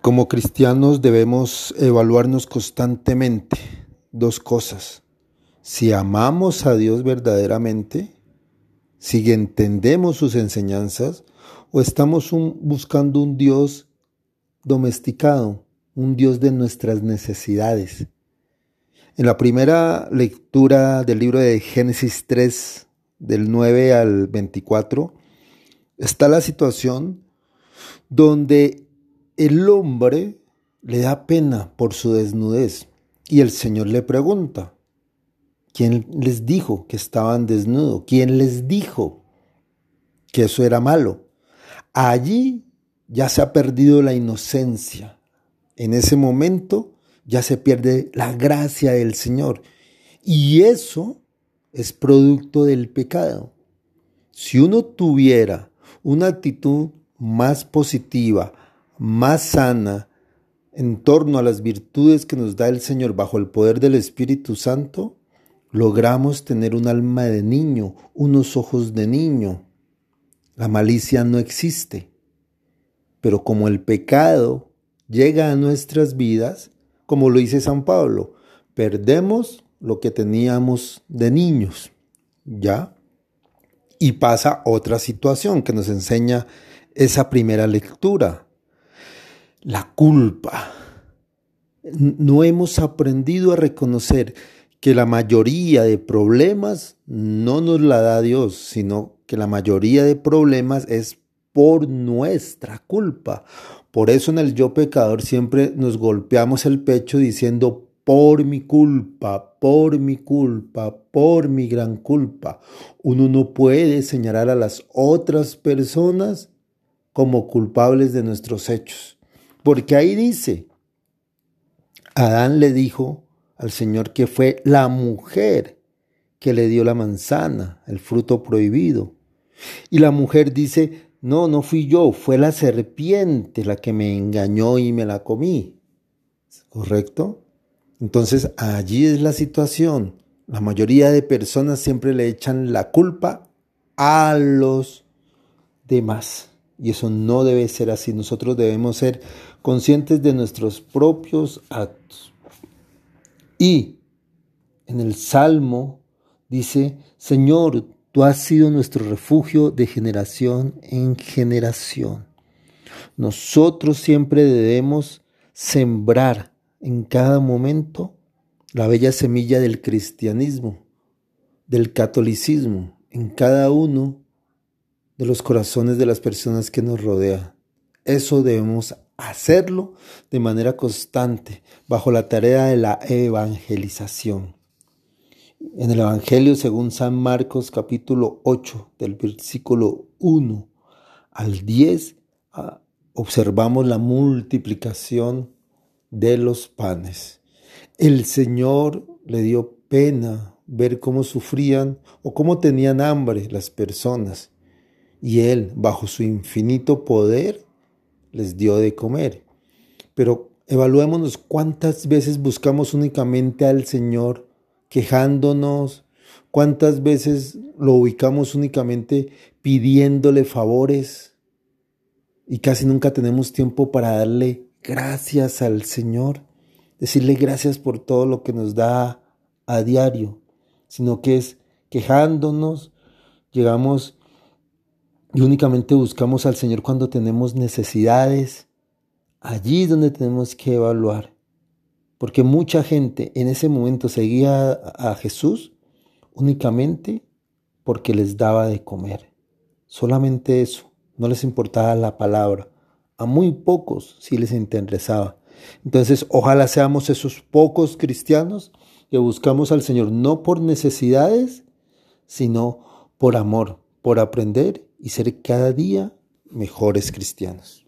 Como cristianos debemos evaluarnos constantemente dos cosas. Si amamos a Dios verdaderamente, si entendemos sus enseñanzas o estamos buscando un Dios domesticado, un Dios de nuestras necesidades. En la primera lectura del libro de Génesis 3, del 9 al 24, está la situación donde el hombre le da pena por su desnudez y el Señor le pregunta, ¿quién les dijo que estaban desnudos? ¿Quién les dijo que eso era malo? Allí ya se ha perdido la inocencia. En ese momento ya se pierde la gracia del Señor. Y eso es producto del pecado. Si uno tuviera una actitud más positiva, más sana en torno a las virtudes que nos da el Señor bajo el poder del Espíritu Santo, logramos tener un alma de niño, unos ojos de niño. La malicia no existe. Pero como el pecado llega a nuestras vidas, como lo dice San Pablo, perdemos lo que teníamos de niños, ¿ya? Y pasa otra situación que nos enseña esa primera lectura la culpa. No hemos aprendido a reconocer que la mayoría de problemas no nos la da Dios, sino que la mayoría de problemas es por nuestra culpa. Por eso en el yo pecador siempre nos golpeamos el pecho diciendo, por mi culpa, por mi culpa, por mi gran culpa. Uno no puede señalar a las otras personas como culpables de nuestros hechos. Porque ahí dice, Adán le dijo al Señor que fue la mujer que le dio la manzana, el fruto prohibido. Y la mujer dice, no, no fui yo, fue la serpiente la que me engañó y me la comí. ¿Correcto? Entonces allí es la situación. La mayoría de personas siempre le echan la culpa a los demás. Y eso no debe ser así. Nosotros debemos ser conscientes de nuestros propios actos. Y en el Salmo dice, Señor, tú has sido nuestro refugio de generación en generación. Nosotros siempre debemos sembrar en cada momento la bella semilla del cristianismo, del catolicismo, en cada uno de los corazones de las personas que nos rodean. Eso debemos hacerlo de manera constante, bajo la tarea de la evangelización. En el Evangelio según San Marcos capítulo 8 del versículo 1 al 10 ah, observamos la multiplicación de los panes. El Señor le dio pena ver cómo sufrían o cómo tenían hambre las personas y Él, bajo su infinito poder, les dio de comer. Pero evaluémonos cuántas veces buscamos únicamente al Señor quejándonos, cuántas veces lo ubicamos únicamente pidiéndole favores y casi nunca tenemos tiempo para darle gracias al Señor, decirle gracias por todo lo que nos da a diario, sino que es quejándonos, llegamos y únicamente buscamos al Señor cuando tenemos necesidades. Allí es donde tenemos que evaluar. Porque mucha gente en ese momento seguía a Jesús únicamente porque les daba de comer. Solamente eso. No les importaba la palabra. A muy pocos sí les interesaba. Entonces, ojalá seamos esos pocos cristianos que buscamos al Señor no por necesidades, sino por amor, por aprender y ser cada día mejores cristianos.